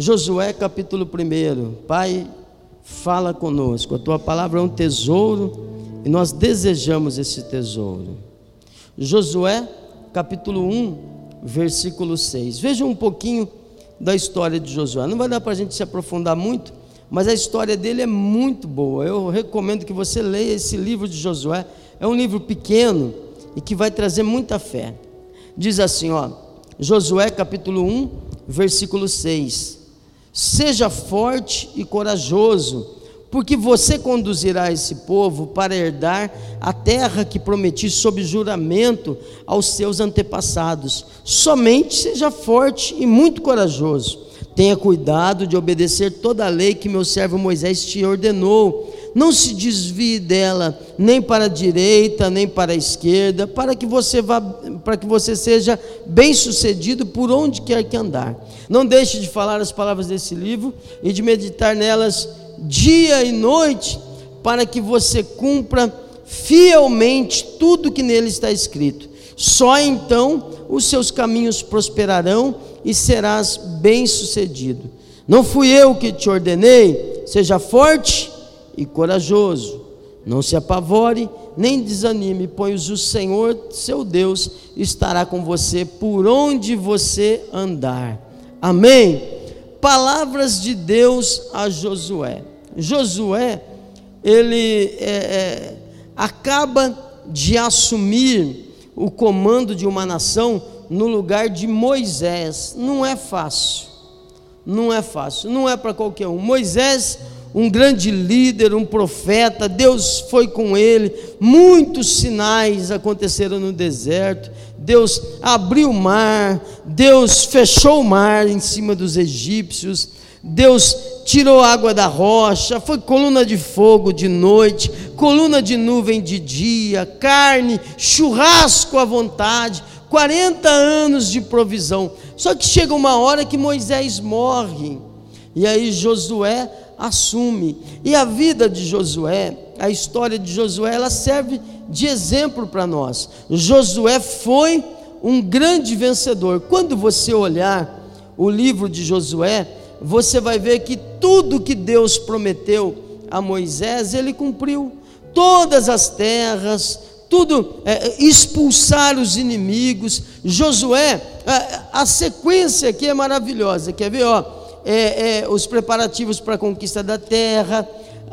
Josué capítulo 1. Pai, fala conosco. A tua palavra é um tesouro e nós desejamos esse tesouro. Josué capítulo 1, versículo 6. Veja um pouquinho da história de Josué. Não vai dar para a gente se aprofundar muito, mas a história dele é muito boa. Eu recomendo que você leia esse livro de Josué. É um livro pequeno e que vai trazer muita fé. Diz assim, ó, Josué capítulo 1, versículo 6. Seja forte e corajoso, porque você conduzirá esse povo para herdar a terra que prometi sob juramento aos seus antepassados. Somente seja forte e muito corajoso. Tenha cuidado de obedecer toda a lei que meu servo Moisés te ordenou não se desvie dela nem para a direita, nem para a esquerda, para que você vá, para que você seja bem-sucedido por onde quer que andar. Não deixe de falar as palavras desse livro e de meditar nelas dia e noite, para que você cumpra fielmente tudo que nele está escrito. Só então os seus caminhos prosperarão e serás bem-sucedido. Não fui eu que te ordenei, seja forte e corajoso. Não se apavore, nem desanime, pois o Senhor, seu Deus, estará com você por onde você andar. Amém. Palavras de Deus a Josué. Josué, ele é, é, acaba de assumir o comando de uma nação no lugar de Moisés. Não é fácil. Não é fácil. Não é para qualquer um. Moisés um grande líder, um profeta, Deus foi com ele, muitos sinais aconteceram no deserto, Deus abriu o mar, Deus fechou o mar em cima dos egípcios, Deus tirou água da rocha, foi coluna de fogo de noite, coluna de nuvem de dia, carne, churrasco à vontade, 40 anos de provisão. Só que chega uma hora que Moisés morre, e aí Josué assume. E a vida de Josué, a história de Josué, ela serve de exemplo para nós. Josué foi um grande vencedor. Quando você olhar o livro de Josué, você vai ver que tudo que Deus prometeu a Moisés, ele cumpriu. Todas as terras, tudo, é, expulsar os inimigos. Josué, a, a sequência aqui é maravilhosa. Quer ver, ó? É, é, os preparativos para a conquista da terra,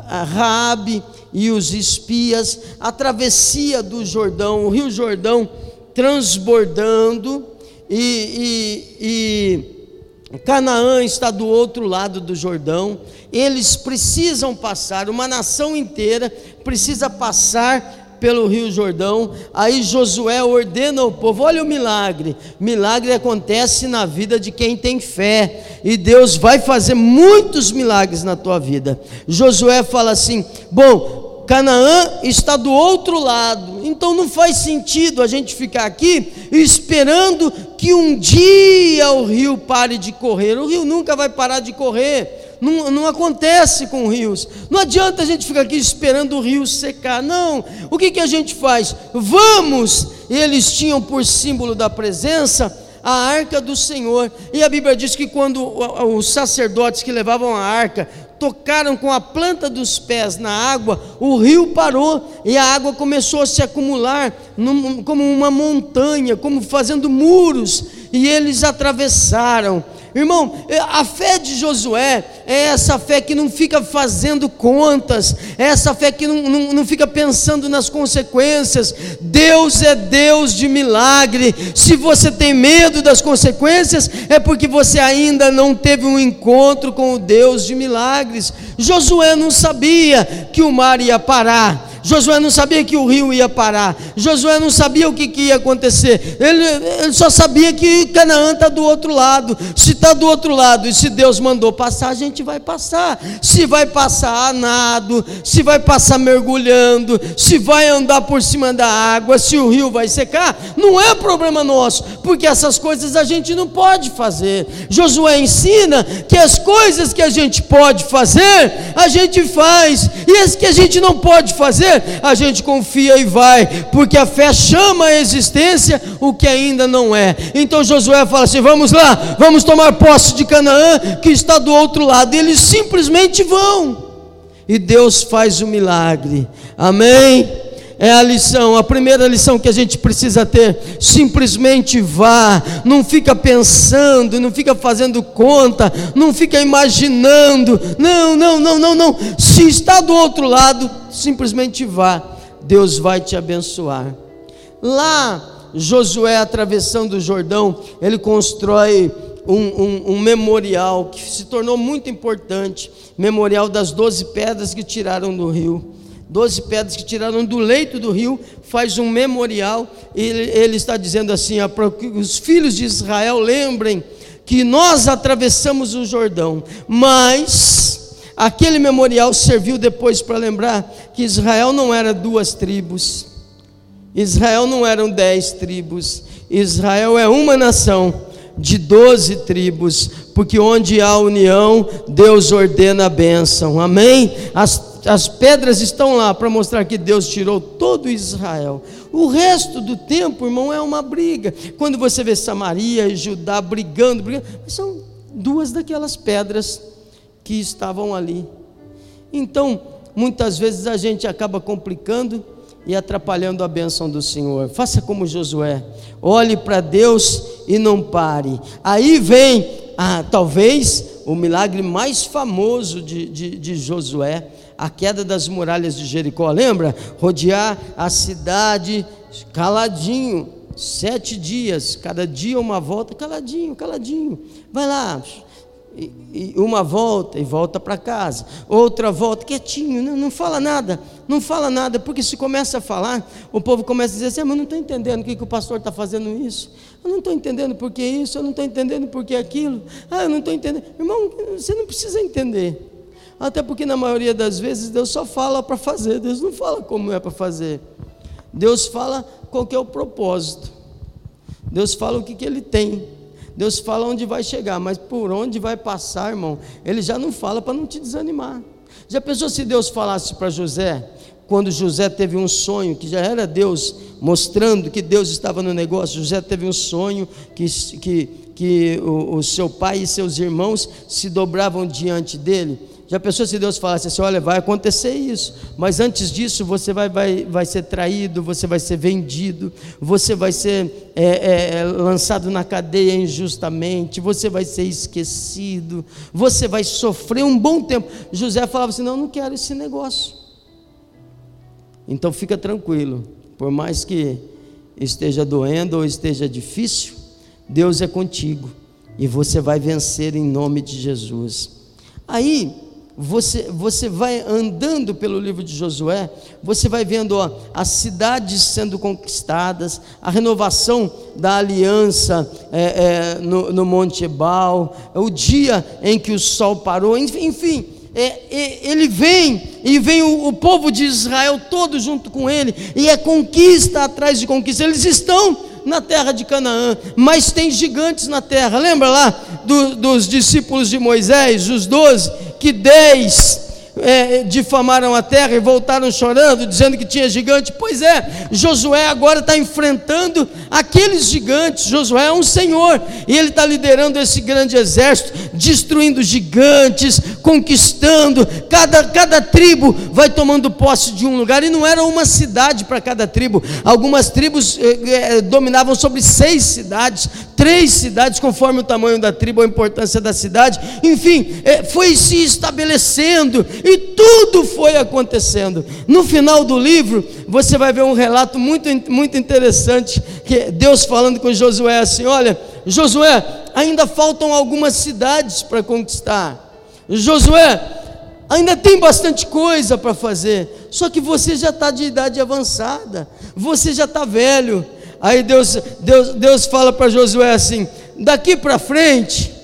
Raabe e os espias, a travessia do Jordão, o rio Jordão transbordando e, e, e Canaã está do outro lado do Jordão. Eles precisam passar, uma nação inteira precisa passar pelo Rio Jordão. Aí Josué ordena ao povo: olha o milagre. Milagre acontece na vida de quem tem fé, e Deus vai fazer muitos milagres na tua vida. Josué fala assim: bom. Canaã está do outro lado, então não faz sentido a gente ficar aqui esperando que um dia o rio pare de correr. O rio nunca vai parar de correr não, não acontece com rios. Não adianta a gente ficar aqui esperando o rio secar. Não. O que, que a gente faz? Vamos! Eles tinham por símbolo da presença a arca do Senhor. E a Bíblia diz que quando os sacerdotes que levavam a arca tocaram com a planta dos pés na água, o rio parou e a água começou a se acumular num, como uma montanha, como fazendo muros, e eles atravessaram. Irmão, é, a fé de Josué é essa fé que não fica fazendo contas, é essa fé que não, não, não fica pensando nas consequências. Deus é Deus de milagre. Se você tem medo das consequências, é porque você ainda não teve um encontro com o Deus de milagres. Josué não sabia que o mar ia parar. Josué não sabia que o rio ia parar. Josué não sabia o que, que ia acontecer. Ele, ele só sabia que Canaã está do outro lado. Se está do outro lado e se Deus mandou passar, a gente vai passar. Se vai passar a nado, se vai passar mergulhando, se vai andar por cima da água, se o rio vai secar, não é problema nosso, porque essas coisas a gente não pode fazer. Josué ensina que as coisas que a gente pode fazer, a gente faz, e as que a gente não pode fazer, a gente confia e vai, porque a fé chama a existência o que ainda não é. Então Josué fala assim: vamos lá, vamos tomar posse de Canaã, que está do outro lado. E eles simplesmente vão, e Deus faz o milagre, amém é a lição, a primeira lição que a gente precisa ter. Simplesmente vá, não fica pensando, não fica fazendo conta, não fica imaginando. Não, não, não, não, não. Se está do outro lado, simplesmente vá. Deus vai te abençoar. Lá, Josué atravessando o Jordão, ele constrói um, um, um, memorial que se tornou muito importante memorial das doze pedras que tiraram do rio doze pedras que tiraram do leito do rio, faz um memorial, e ele, ele está dizendo assim: para que os filhos de Israel lembrem que nós atravessamos o Jordão, mas aquele memorial serviu depois para lembrar que Israel não era duas tribos, Israel não eram dez tribos, Israel é uma nação de doze tribos, porque onde há união, Deus ordena a bênção, amém? As as pedras estão lá para mostrar que Deus tirou todo Israel. O resto do tempo, irmão, é uma briga. Quando você vê Samaria e Judá brigando, brigando, são duas daquelas pedras que estavam ali. Então, muitas vezes a gente acaba complicando e atrapalhando a bênção do Senhor. Faça como Josué, olhe para Deus e não pare. Aí vem, ah, talvez, o milagre mais famoso de, de, de Josué a queda das muralhas de Jericó, lembra? Rodear a cidade caladinho, sete dias, cada dia uma volta, caladinho, caladinho. Vai lá, e, e uma volta e volta para casa, outra volta, quietinho, não, não, fala nada, não fala nada, porque se começa a falar, o povo começa a dizer assim: ah, mas não estou entendendo o que, que o pastor está fazendo isso, eu não estou entendendo por que isso, eu não estou entendendo por que aquilo, ah, eu não estou entendendo. Irmão, você não precisa entender. Até porque na maioria das vezes Deus só fala para fazer, Deus não fala como é para fazer. Deus fala qual é o propósito. Deus fala o que, que ele tem. Deus fala onde vai chegar, mas por onde vai passar, irmão, ele já não fala para não te desanimar. Já pensou se Deus falasse para José, quando José teve um sonho, que já era Deus mostrando que Deus estava no negócio, José teve um sonho que, que, que o, o seu pai e seus irmãos se dobravam diante dele. Já pensou se Deus falasse assim: olha, vai acontecer isso, mas antes disso você vai, vai, vai ser traído, você vai ser vendido, você vai ser é, é, é, lançado na cadeia injustamente, você vai ser esquecido, você vai sofrer um bom tempo. José falava assim: não, não quero esse negócio. Então fica tranquilo, por mais que esteja doendo ou esteja difícil, Deus é contigo e você vai vencer em nome de Jesus. Aí, você, você vai andando pelo livro de Josué, você vai vendo ó, as cidades sendo conquistadas, a renovação da aliança é, é, no, no, Monte Ebal, o dia em que o sol parou, enfim, é, ele vem e vem o, o, povo de Israel todo junto com ele, e é conquista atrás de conquista, eles estão na terra de Canaã, mas tem gigantes na terra. Lembra lá do, dos discípulos de Moisés, os doze, que dez é, difamaram a terra e voltaram chorando, dizendo que tinha gigante. Pois é, Josué agora está enfrentando aqueles gigantes. Josué é um senhor e ele está liderando esse grande exército, destruindo gigantes, conquistando. Cada, cada tribo vai tomando posse de um lugar e não era uma cidade para cada tribo. Algumas tribos é, é, dominavam sobre seis cidades, três cidades, conforme o tamanho da tribo, a importância da cidade. Enfim, é, foi se estabelecendo e tudo foi acontecendo. No final do livro, você vai ver um relato muito, muito interessante, que Deus falando com Josué assim: olha, Josué, ainda faltam algumas cidades para conquistar. Josué, ainda tem bastante coisa para fazer, só que você já está de idade avançada, você já está velho. Aí Deus, Deus, Deus fala para Josué assim: daqui para frente,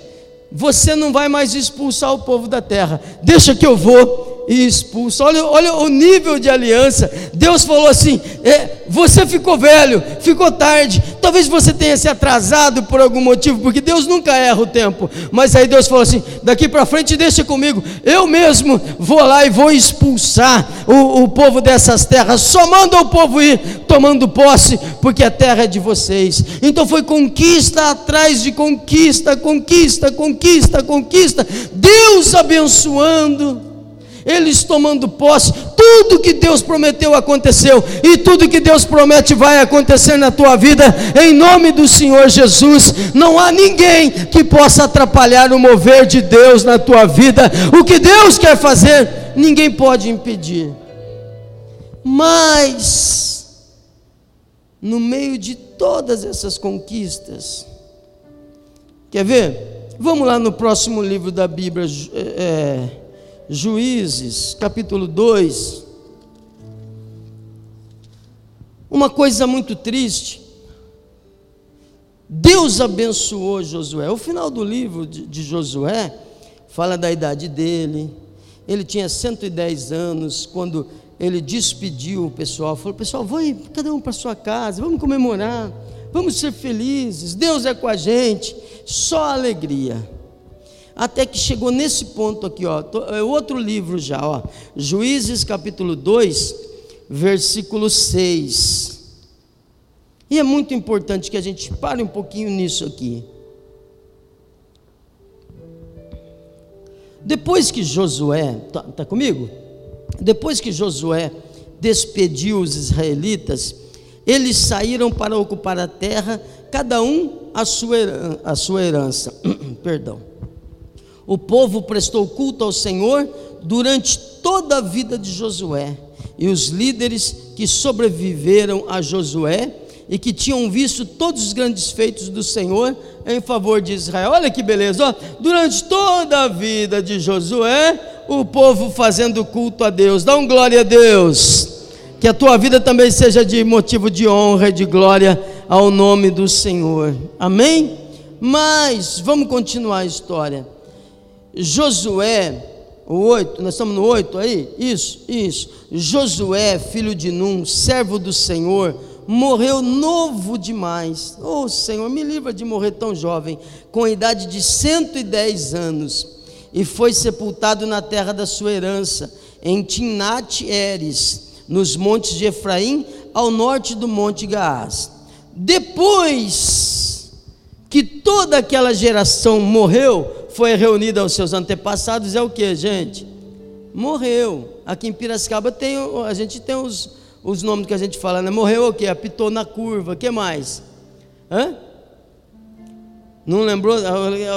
você não vai mais expulsar o povo da terra, deixa que eu vou e expulsa. Olha, olha o nível de aliança. Deus falou assim: é, você ficou velho, ficou tarde. Talvez você tenha se atrasado por algum motivo, porque Deus nunca erra o tempo. Mas aí Deus falou assim: daqui para frente deixa comigo. Eu mesmo vou lá e vou expulsar o, o povo dessas terras. Só manda o povo ir tomando posse, porque a terra é de vocês. Então foi conquista atrás de conquista, conquista, conquista, conquista. Deus abençoando eles tomando posse, tudo que Deus prometeu aconteceu, e tudo que Deus promete vai acontecer na tua vida, em nome do Senhor Jesus. Não há ninguém que possa atrapalhar o mover de Deus na tua vida, o que Deus quer fazer, ninguém pode impedir. Mas, no meio de todas essas conquistas, quer ver? Vamos lá no próximo livro da Bíblia. É, Juízes, capítulo 2. Uma coisa muito triste. Deus abençoou Josué. O final do livro de, de Josué fala da idade dele. Ele tinha 110 anos quando ele despediu o pessoal. Falou: Pessoal, vai cada um para sua casa, vamos comemorar, vamos ser felizes. Deus é com a gente, só alegria até que chegou nesse ponto aqui, ó, é outro livro já, ó, Juízes capítulo 2, versículo 6. E é muito importante que a gente pare um pouquinho nisso aqui. Depois que Josué, tá, tá comigo? Depois que Josué despediu os israelitas, eles saíram para ocupar a terra, cada um a sua, a sua herança. Perdão. O povo prestou culto ao Senhor durante toda a vida de Josué. E os líderes que sobreviveram a Josué e que tinham visto todos os grandes feitos do Senhor em favor de Israel. Olha que beleza, ó. durante toda a vida de Josué, o povo fazendo culto a Deus. Dá um glória a Deus. Que a tua vida também seja de motivo de honra e de glória ao nome do Senhor. Amém? Mas vamos continuar a história. Josué, o 8, nós estamos no 8 aí? Isso, isso. Josué, filho de Num, servo do Senhor, morreu novo demais. Oh Senhor, me livra de morrer tão jovem, com a idade de 110 anos, e foi sepultado na terra da sua herança, em Timnat Eres, nos montes de Efraim, ao norte do monte Gaás. Depois que toda aquela geração morreu, foi reunida aos seus antepassados é o que, gente? Morreu. Aqui em Piracicaba tem, a gente tem os, os nomes que a gente fala, né? Morreu o que? Apitou na curva, o que mais? Hã? Não lembrou?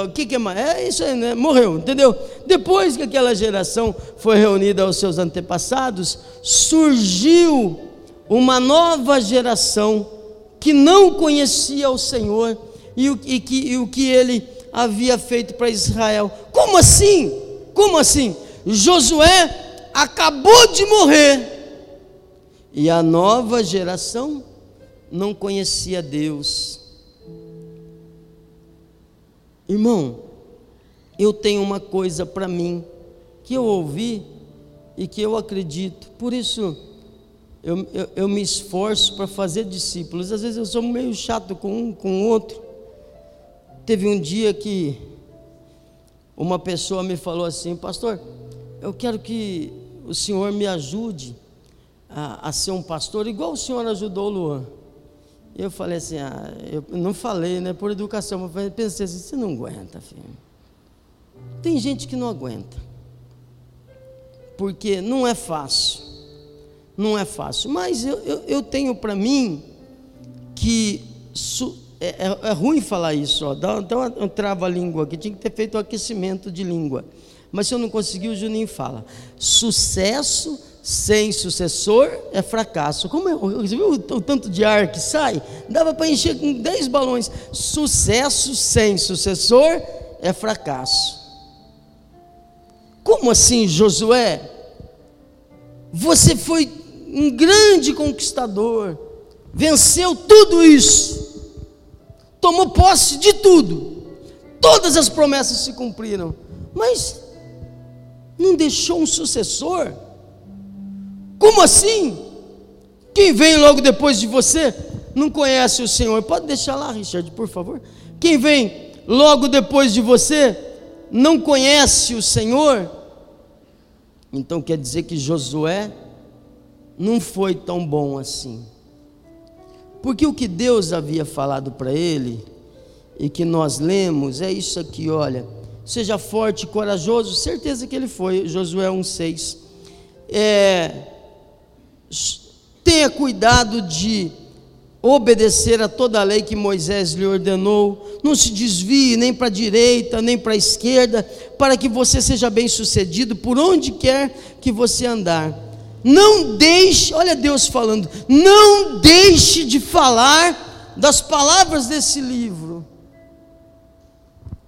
O que, que é mais? É isso aí, né? Morreu, entendeu? Depois que aquela geração foi reunida aos seus antepassados, surgiu uma nova geração que não conhecia o Senhor e o, e que, e o que ele havia feito para Israel. Como assim? Como assim? Josué acabou de morrer e a nova geração não conhecia Deus. Irmão, eu tenho uma coisa para mim que eu ouvi e que eu acredito, por isso eu, eu, eu me esforço para fazer discípulos. Às vezes eu sou meio chato com um, com o outro, Teve um dia que uma pessoa me falou assim, pastor, eu quero que o senhor me ajude a, a ser um pastor, igual o senhor ajudou o Luan. Eu falei assim, ah, eu não falei, né, por educação, mas pensei assim, você não aguenta, filho. Tem gente que não aguenta, porque não é fácil, não é fácil, mas eu, eu, eu tenho para mim que su, é, é, é, ruim falar isso, ó, dá, dá uma, um trava-língua aqui, tinha que ter feito o um aquecimento de língua. Mas se eu não conseguir, o Juninho fala: sucesso sem sucessor é fracasso. Como é? Você viu o, o tanto de ar que sai? Dava para encher com 10 balões. Sucesso sem sucessor é fracasso. Como assim, Josué? Você foi um grande conquistador, venceu tudo isso tomou posse de tudo. Todas as promessas se cumpriram. Mas Não deixou um sucessor? Como assim? Quem vem logo depois de você não conhece o Senhor? Pode deixar lá, Richard, por favor. Quem vem logo depois de você não conhece o Senhor? Então quer dizer que Josué não foi tão bom assim. Porque o que Deus havia falado para ele, e que nós lemos, é isso aqui, olha. Seja forte e corajoso, certeza que ele foi, Josué 1,6. É, tenha cuidado de obedecer a toda a lei que Moisés lhe ordenou, não se desvie nem para a direita, nem para a esquerda, para que você seja bem sucedido por onde quer que você andar. Não deixe, olha Deus falando, não deixe de falar das palavras desse livro.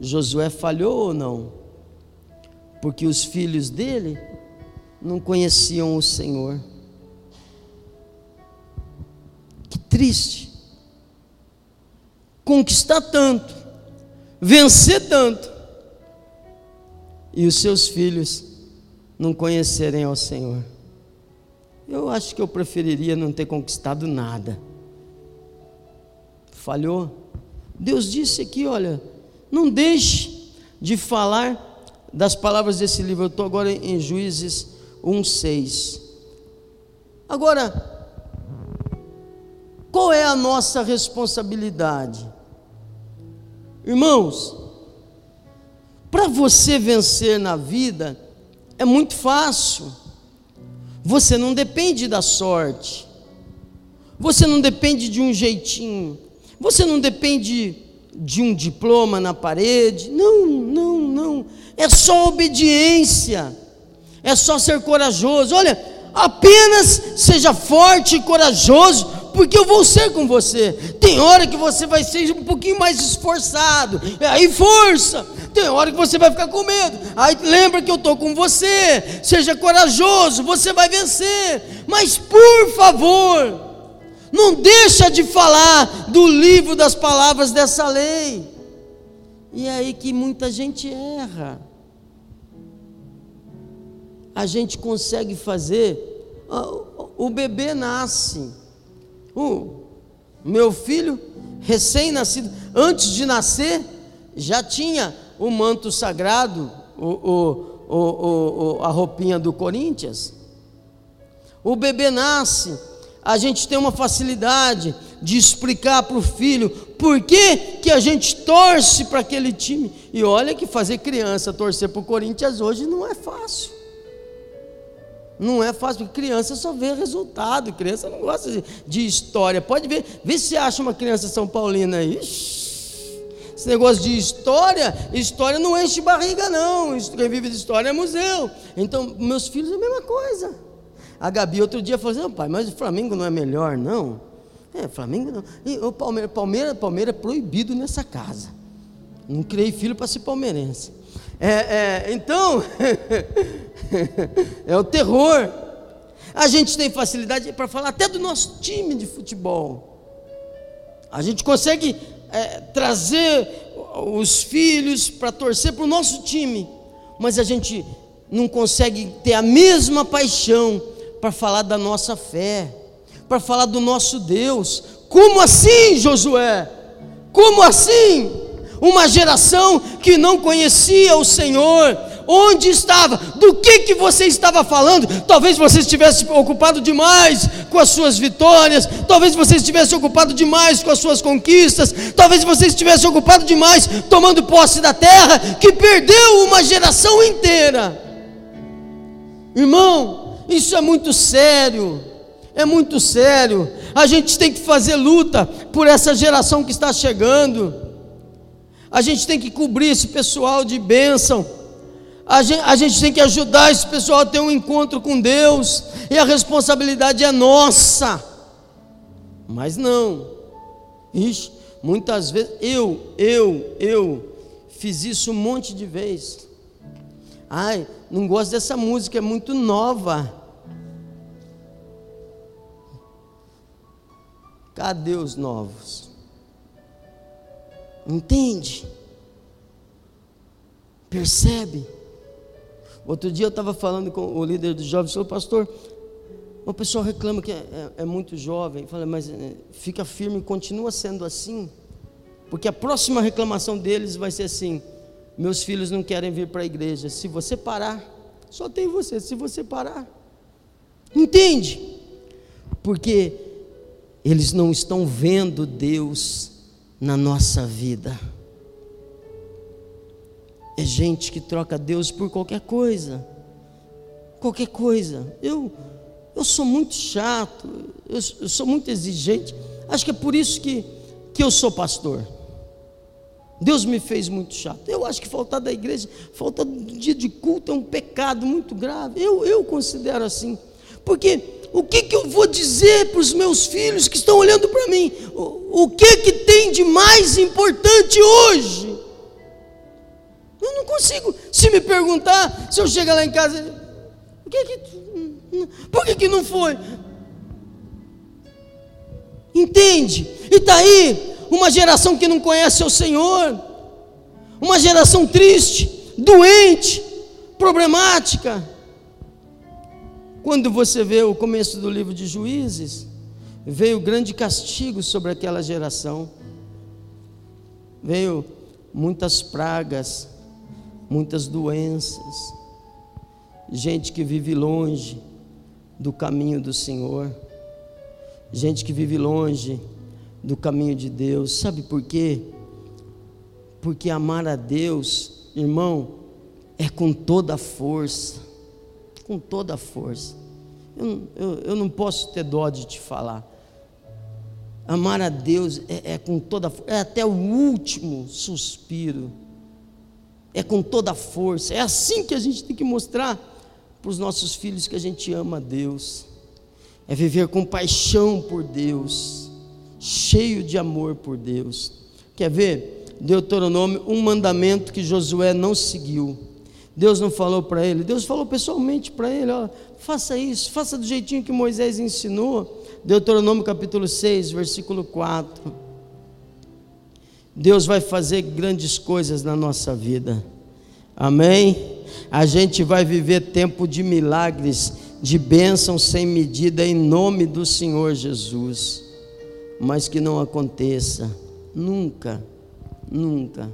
Josué falhou ou não? Porque os filhos dele não conheciam o Senhor. Que triste. Conquistar tanto, vencer tanto, e os seus filhos não conhecerem ao Senhor. Eu acho que eu preferiria não ter conquistado nada. Falhou. Deus disse aqui: olha, não deixe de falar das palavras desse livro. Eu estou agora em Juízes 1,6. Agora, qual é a nossa responsabilidade? Irmãos, para você vencer na vida é muito fácil. Você não depende da sorte. Você não depende de um jeitinho. Você não depende de um diploma na parede. Não, não, não. É só obediência. É só ser corajoso. Olha, apenas seja forte e corajoso porque eu vou ser com você. Tem hora que você vai ser um pouquinho mais esforçado, aí força. Tem hora que você vai ficar com medo, aí lembra que eu estou com você. Seja corajoso, você vai vencer. Mas por favor, não deixa de falar do livro das palavras dessa lei. E é aí que muita gente erra. A gente consegue fazer, o bebê nasce o meu filho, recém-nascido, antes de nascer, já tinha o manto sagrado, o, o, o, a roupinha do Corinthians. O bebê nasce, a gente tem uma facilidade de explicar para o filho por que, que a gente torce para aquele time. E olha que fazer criança torcer para o Corinthians hoje não é fácil. Não é fácil, porque criança só vê resultado, criança não gosta de, de história. Pode ver, vê se acha uma criança São Paulina aí. Esse negócio de história, história não enche barriga, não. Quem vive de história é museu. Então, meus filhos é a mesma coisa. A Gabi outro dia falou assim: pai, mas o Flamengo não é melhor, não? É, Flamengo não. E o Palmeiras, Palmeiras, Palmeiras é proibido nessa casa. Não criei filho para ser palmeirense. É, é, então, é o terror. A gente tem facilidade para falar até do nosso time de futebol. A gente consegue é, trazer os filhos para torcer para o nosso time, mas a gente não consegue ter a mesma paixão para falar da nossa fé, para falar do nosso Deus. Como assim, Josué? Como assim? Uma geração que não conhecia o Senhor, onde estava, do que que você estava falando. Talvez você estivesse ocupado demais com as suas vitórias, talvez você estivesse ocupado demais com as suas conquistas, talvez você estivesse ocupado demais tomando posse da terra, que perdeu uma geração inteira. Irmão, isso é muito sério. É muito sério. A gente tem que fazer luta por essa geração que está chegando. A gente tem que cobrir esse pessoal de bênção. A gente, a gente tem que ajudar esse pessoal a ter um encontro com Deus, e a responsabilidade é nossa. Mas não, Ixi, muitas vezes, eu, eu, eu, fiz isso um monte de vezes. Ai, não gosto dessa música, é muito nova. Cadê os novos? Entende? Percebe? Outro dia eu estava falando com o líder dos jovens, falou, pastor, uma pessoa reclama que é, é, é muito jovem, fala, mas é, fica firme, continua sendo assim, porque a próxima reclamação deles vai ser assim: meus filhos não querem vir para a igreja. Se você parar, só tem você. Se você parar, entende? Porque eles não estão vendo Deus na nossa vida. É gente que troca Deus por qualquer coisa. Qualquer coisa. Eu eu sou muito chato, eu, eu sou muito exigente. Acho que é por isso que, que eu sou pastor. Deus me fez muito chato. Eu acho que faltar da igreja, faltar do dia de culto é um pecado muito grave. Eu, eu considero assim. Porque o que, que eu vou dizer para os meus filhos que estão olhando para mim? O, o que, que tem de mais importante hoje? Eu não consigo. Se me perguntar, se eu chegar lá em casa, o que que. Por que, que não foi? Entende? E está aí uma geração que não conhece o Senhor, uma geração triste, doente, problemática. Quando você vê o começo do livro de Juízes, veio grande castigo sobre aquela geração, veio muitas pragas, muitas doenças, gente que vive longe do caminho do Senhor, gente que vive longe do caminho de Deus. Sabe por quê? Porque amar a Deus, irmão, é com toda a força. Com toda a força. Eu, eu, eu não posso ter dó de te falar. Amar a Deus é, é com toda é até o último suspiro. É com toda a força. É assim que a gente tem que mostrar para os nossos filhos que a gente ama a Deus. É viver com paixão por Deus cheio de amor por Deus. Quer ver? Deuteronômio, um mandamento que Josué não seguiu. Deus não falou para ele, Deus falou pessoalmente para ele: ó, faça isso, faça do jeitinho que Moisés ensinou. Deuteronômio capítulo 6, versículo 4. Deus vai fazer grandes coisas na nossa vida, amém? A gente vai viver tempo de milagres, de bênção sem medida, em nome do Senhor Jesus mas que não aconteça nunca, nunca,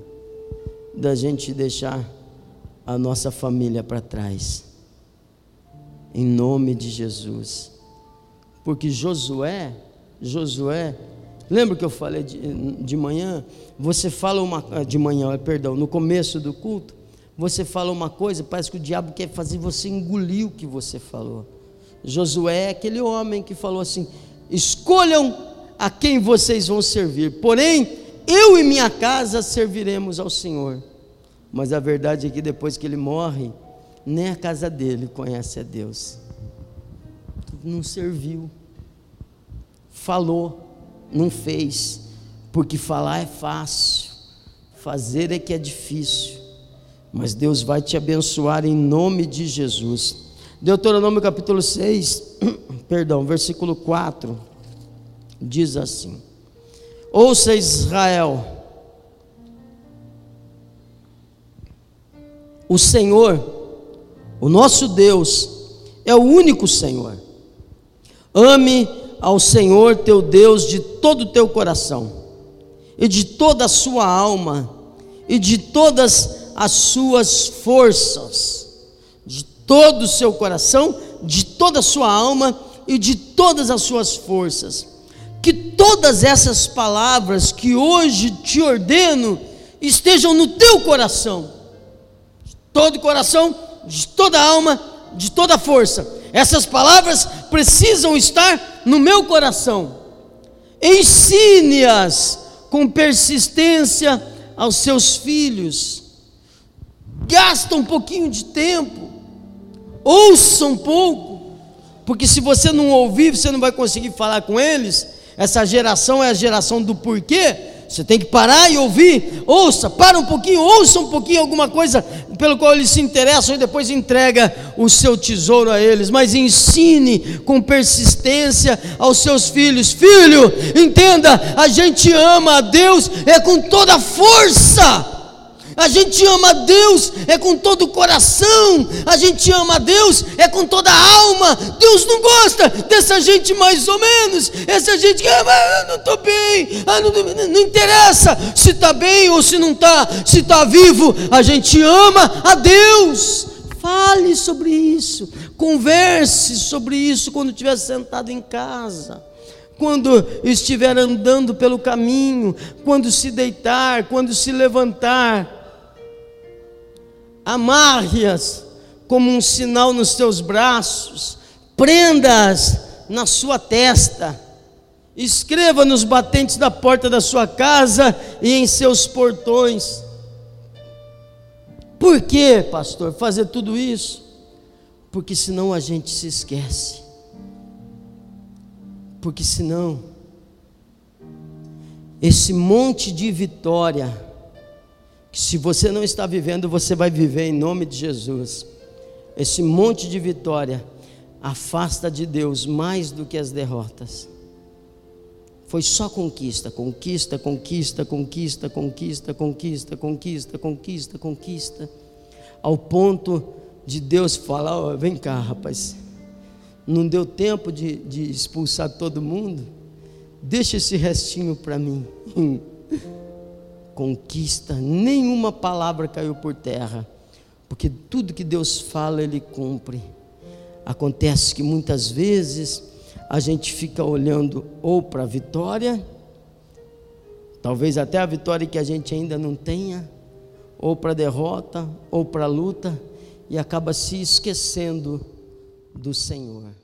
da gente deixar a nossa família para trás, em nome de Jesus, porque Josué, Josué, lembra que eu falei de, de manhã? Você fala uma, de manhã, perdão, no começo do culto, você fala uma coisa, parece que o diabo quer fazer você engolir o que você falou. Josué é aquele homem que falou assim: escolham a quem vocês vão servir. Porém, eu e minha casa serviremos ao Senhor. Mas a verdade é que depois que ele morre, nem a casa dele conhece a Deus. Não serviu, falou, não fez, porque falar é fácil, fazer é que é difícil. Mas Deus vai te abençoar em nome de Jesus. Deuteronômio capítulo 6, perdão, versículo 4 diz assim: Ouça Israel, o Senhor, o nosso Deus, é o único Senhor. Ame ao Senhor teu Deus de todo o teu coração, e de toda a sua alma, e de todas as suas forças, de todo o seu coração, de toda a sua alma e de todas as suas forças que todas essas palavras que hoje te ordeno estejam no teu coração, todo coração, de toda alma, de toda força. Essas palavras precisam estar no meu coração. Ensine-as com persistência aos seus filhos. Gasta um pouquinho de tempo, ouça um pouco, porque se você não ouvir, você não vai conseguir falar com eles essa geração é a geração do porquê. Você tem que parar e ouvir. Ouça, para um pouquinho, ouça um pouquinho alguma coisa pelo qual eles se interessam e depois entrega o seu tesouro a eles. Mas ensine com persistência aos seus filhos: Filho, entenda, a gente ama a Deus é com toda força. A gente ama a Deus é com todo o coração, a gente ama a Deus é com toda a alma. Deus não gosta dessa gente mais ou menos, essa gente que ah, não estou bem, ah, não, não, interessa se está bem ou se não está, se está vivo, a gente ama a Deus. Fale sobre isso, converse sobre isso quando estiver sentado em casa. Quando estiver andando pelo caminho, quando se deitar, quando se levantar amarre-as como um sinal nos teus braços, prenda-as na sua testa, escreva nos batentes da porta da sua casa e em seus portões. Por que, pastor, fazer tudo isso? Porque senão a gente se esquece. Porque senão esse monte de vitória que se você não está vivendo, você vai viver em nome de Jesus. Esse monte de vitória afasta de Deus mais do que as derrotas. Foi só conquista, conquista, conquista, conquista, conquista, conquista, conquista, conquista, conquista, ao ponto de Deus falar: oh, vem cá, rapaz, não deu tempo de, de expulsar todo mundo, deixa esse restinho para mim. conquista, nenhuma palavra caiu por terra, porque tudo que Deus fala, Ele cumpre. Acontece que muitas vezes a gente fica olhando ou para a vitória, talvez até a vitória que a gente ainda não tenha, ou para a derrota, ou para a luta, e acaba se esquecendo do Senhor.